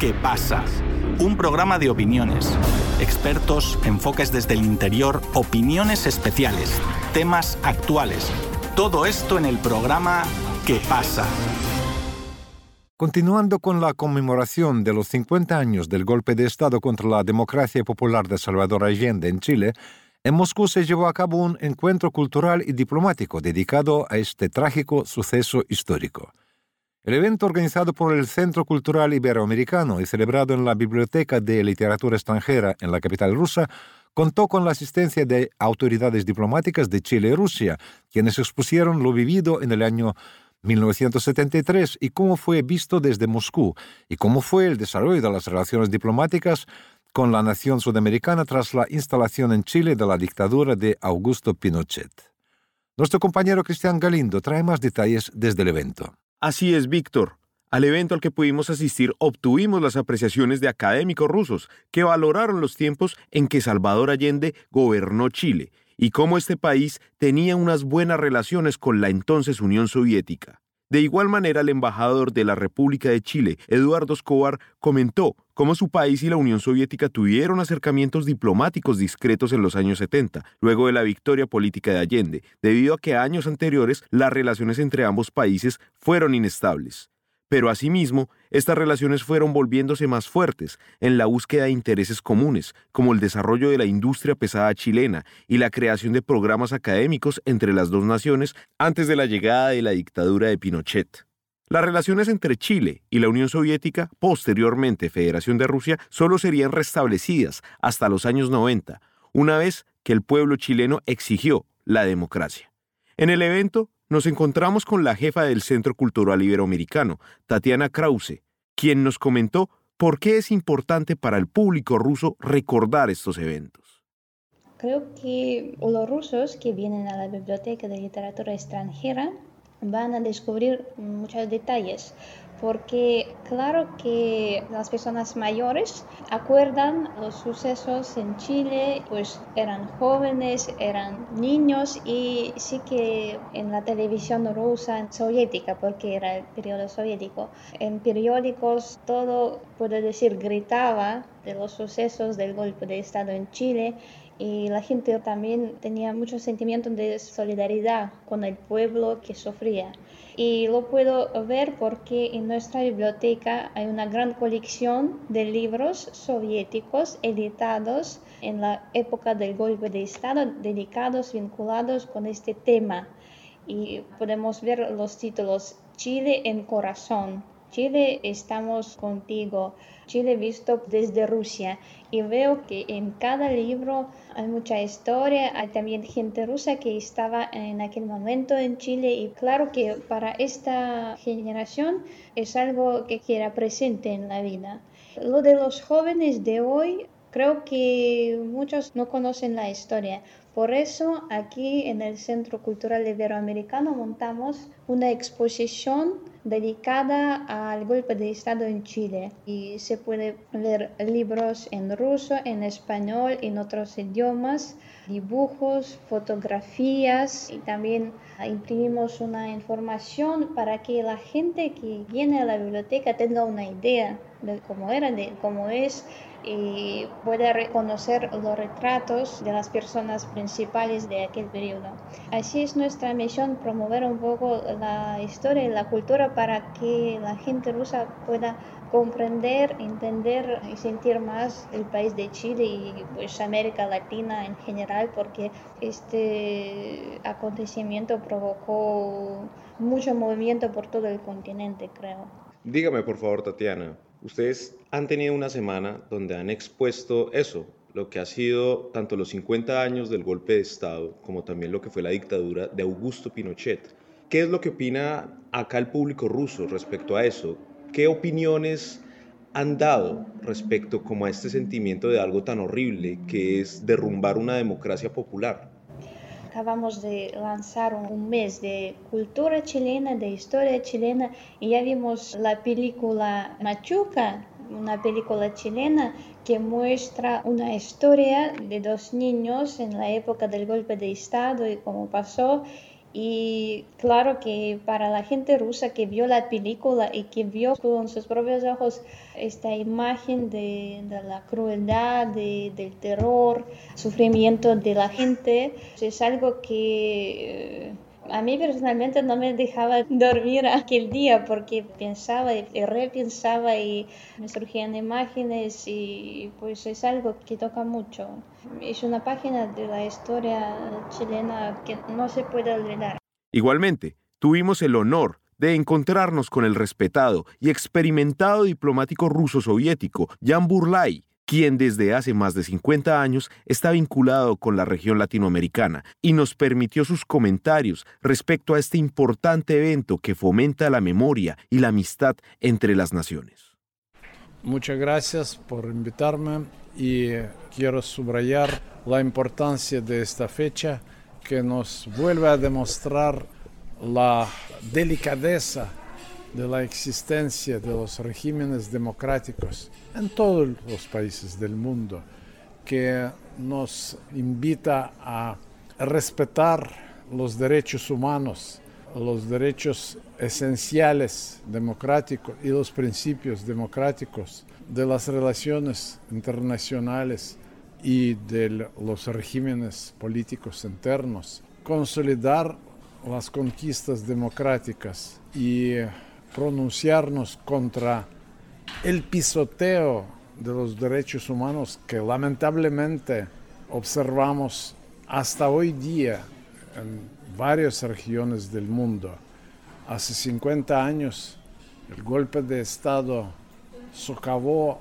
¿Qué pasa? Un programa de opiniones, expertos, enfoques desde el interior, opiniones especiales, temas actuales. Todo esto en el programa ¿Qué pasa? Continuando con la conmemoración de los 50 años del golpe de Estado contra la democracia popular de Salvador Allende en Chile, en Moscú se llevó a cabo un encuentro cultural y diplomático dedicado a este trágico suceso histórico. El evento organizado por el Centro Cultural Iberoamericano y celebrado en la Biblioteca de Literatura Extranjera en la capital rusa contó con la asistencia de autoridades diplomáticas de Chile y Rusia, quienes expusieron lo vivido en el año 1973 y cómo fue visto desde Moscú y cómo fue el desarrollo de las relaciones diplomáticas con la nación sudamericana tras la instalación en Chile de la dictadura de Augusto Pinochet. Nuestro compañero Cristian Galindo trae más detalles desde el evento. Así es, Víctor. Al evento al que pudimos asistir obtuvimos las apreciaciones de académicos rusos que valoraron los tiempos en que Salvador Allende gobernó Chile y cómo este país tenía unas buenas relaciones con la entonces Unión Soviética. De igual manera, el embajador de la República de Chile, Eduardo Escobar, comentó cómo su país y la Unión Soviética tuvieron acercamientos diplomáticos discretos en los años 70, luego de la victoria política de Allende, debido a que años anteriores las relaciones entre ambos países fueron inestables. Pero asimismo, estas relaciones fueron volviéndose más fuertes en la búsqueda de intereses comunes, como el desarrollo de la industria pesada chilena y la creación de programas académicos entre las dos naciones antes de la llegada de la dictadura de Pinochet. Las relaciones entre Chile y la Unión Soviética, posteriormente Federación de Rusia, solo serían restablecidas hasta los años 90, una vez que el pueblo chileno exigió la democracia. En el evento nos encontramos con la jefa del Centro Cultural Iberoamericano, Tatiana Krause, quien nos comentó por qué es importante para el público ruso recordar estos eventos. Creo que los rusos que vienen a la Biblioteca de Literatura Extranjera van a descubrir muchos detalles porque claro que las personas mayores acuerdan los sucesos en Chile, pues eran jóvenes, eran niños y sí que en la televisión rusa soviética, porque era el periodo soviético, en periódicos todo, puedo decir, gritaba de los sucesos del golpe de Estado en Chile y la gente también tenía mucho sentimiento de solidaridad con el pueblo que sufría. Y lo puedo ver porque en nuestra biblioteca hay una gran colección de libros soviéticos editados en la época del golpe de Estado, dedicados, vinculados con este tema. Y podemos ver los títulos Chile en corazón, Chile estamos contigo, Chile visto desde Rusia y veo que en cada libro hay mucha historia, hay también gente rusa que estaba en aquel momento en Chile y claro que para esta generación es algo que queda presente en la vida. Lo de los jóvenes de hoy, creo que muchos no conocen la historia. Por eso aquí en el Centro Cultural Iberoamericano montamos una exposición dedicada al golpe de Estado en Chile. Y se puede ver libros en ruso, en español, en otros idiomas, dibujos, fotografías. Y también imprimimos una información para que la gente que viene a la biblioteca tenga una idea de cómo era, de cómo es y puede reconocer los retratos de las personas principales de aquel periodo. Así es nuestra misión, promover un poco la historia y la cultura para que la gente rusa pueda comprender, entender y sentir más el país de Chile y pues América Latina en general porque este acontecimiento provocó mucho movimiento por todo el continente, creo. Dígame por favor, Tatiana, Ustedes han tenido una semana donde han expuesto eso, lo que ha sido tanto los 50 años del golpe de Estado como también lo que fue la dictadura de Augusto Pinochet. ¿Qué es lo que opina acá el público ruso respecto a eso? ¿Qué opiniones han dado respecto como a este sentimiento de algo tan horrible que es derrumbar una democracia popular? Acabamos de lanzar un mes de cultura chilena, de historia chilena, y ya vimos la película Machuca, una película chilena que muestra una historia de dos niños en la época del golpe de Estado y cómo pasó. Y claro que para la gente rusa que vio la película y que vio con sus propios ojos esta imagen de, la crueldad, del terror, sufrimiento de la gente, es algo que eh, a mí personalmente no me dejaba dormir aquel día porque pensaba y repensaba y me surgían imágenes y pues es algo que toca mucho. Es una página de la historia chilena que no se puede olvidar. Igualmente, tuvimos el honor de encontrarnos con el respetado y experimentado diplomático ruso soviético Jan Burlay, quien desde hace más de 50 años está vinculado con la región latinoamericana y nos permitió sus comentarios respecto a este importante evento que fomenta la memoria y la amistad entre las naciones. Muchas gracias por invitarme y quiero subrayar la importancia de esta fecha que nos vuelve a demostrar la delicadeza de la existencia de los regímenes democráticos en todos los países del mundo, que nos invita a respetar los derechos humanos, los derechos esenciales democráticos y los principios democráticos de las relaciones internacionales y de los regímenes políticos internos, consolidar las conquistas democráticas y pronunciarnos contra el pisoteo de los derechos humanos que lamentablemente observamos hasta hoy día en varias regiones del mundo. Hace 50 años el golpe de Estado socavó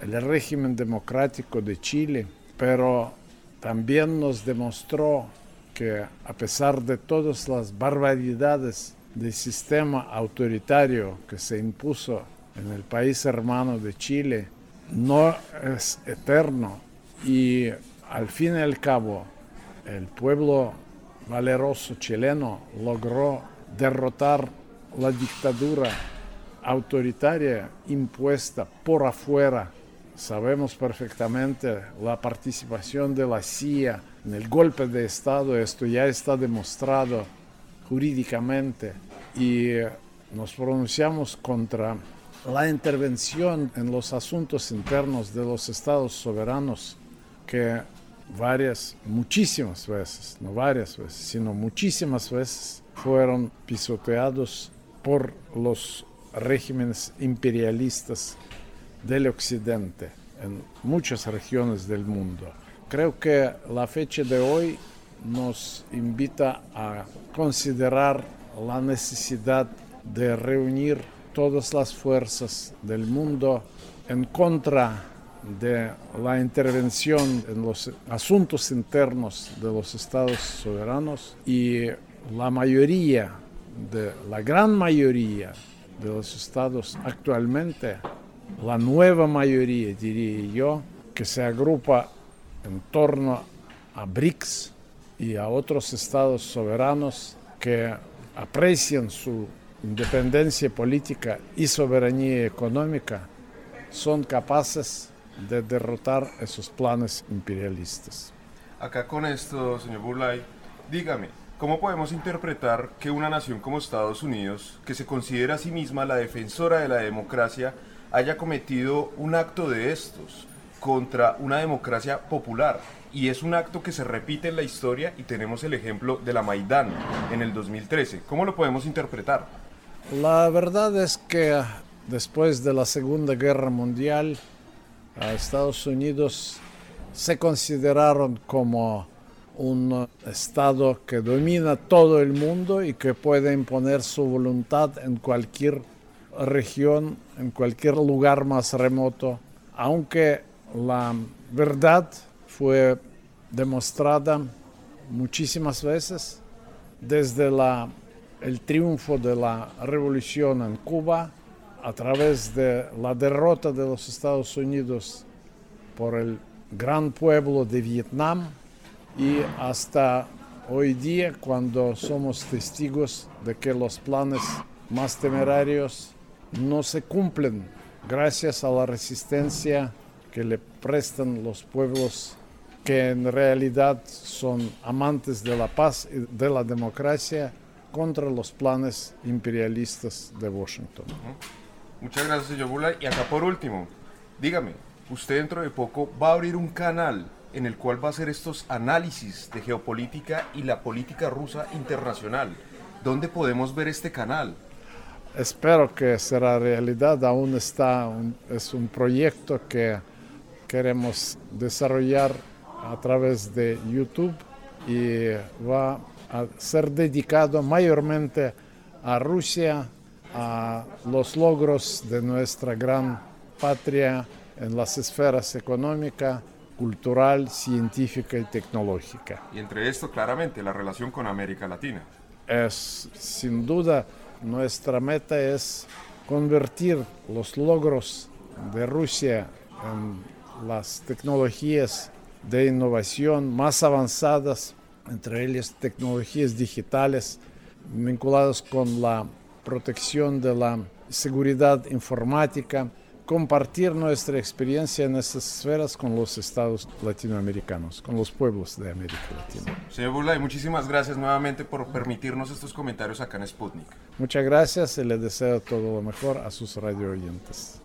el régimen democrático de Chile, pero también nos demostró que a pesar de todas las barbaridades del sistema autoritario que se impuso en el país hermano de Chile no es eterno y al fin y al cabo el pueblo valeroso chileno logró derrotar la dictadura autoritaria impuesta por afuera. Sabemos perfectamente la participación de la CIA en el golpe de Estado, esto ya está demostrado jurídicamente y eh, nos pronunciamos contra la intervención en los asuntos internos de los estados soberanos que varias, muchísimas veces, no varias veces, sino muchísimas veces fueron pisoteados por los regímenes imperialistas del occidente en muchas regiones del mundo. Creo que la fecha de hoy nos invita a considerar la necesidad de reunir todas las fuerzas del mundo en contra de la intervención en los asuntos internos de los estados soberanos y la mayoría, de, la gran mayoría de los estados actualmente, la nueva mayoría diría yo, que se agrupa en torno a BRICS, y a otros estados soberanos que aprecian su independencia política y soberanía económica son capaces de derrotar esos planes imperialistas. Acá con esto, señor Burlay, dígame, ¿cómo podemos interpretar que una nación como Estados Unidos, que se considera a sí misma la defensora de la democracia, haya cometido un acto de estos contra una democracia popular? Y es un acto que se repite en la historia y tenemos el ejemplo de la Maidán en el 2013. ¿Cómo lo podemos interpretar? La verdad es que después de la Segunda Guerra Mundial, Estados Unidos se consideraron como un Estado que domina todo el mundo y que puede imponer su voluntad en cualquier región, en cualquier lugar más remoto, aunque la verdad fue demostrada muchísimas veces desde el triunfo de la revolución en Cuba, a través de la derrota de los Estados Unidos por el gran pueblo de Vietnam y hasta hoy día cuando somos testigos de que los planes más temerarios no se cumplen gracias a la resistencia que le prestan los pueblos que en realidad son amantes de la paz y de la democracia contra los planes imperialistas de Washington. Muchas gracias, señor Bulay. Y acá por último, dígame, usted dentro de poco va a abrir un canal en el cual va a hacer estos análisis de geopolítica y la política rusa internacional. ¿Dónde podemos ver este canal? Espero que será realidad. Aún está, es un proyecto que queremos desarrollar a través de YouTube y va a ser dedicado mayormente a Rusia, a los logros de nuestra gran patria en las esferas económica, cultural, científica y tecnológica. Y entre esto, claramente, la relación con América Latina. Es, sin duda, nuestra meta es convertir los logros de Rusia en las tecnologías de innovación más avanzadas, entre ellas tecnologías digitales vinculadas con la protección de la seguridad informática, compartir nuestra experiencia en esas esferas con los estados latinoamericanos, con los pueblos de América Latina. Señor Bulay, muchísimas gracias nuevamente por permitirnos estos comentarios acá en Sputnik. Muchas gracias y le deseo todo lo mejor a sus radio oyentes.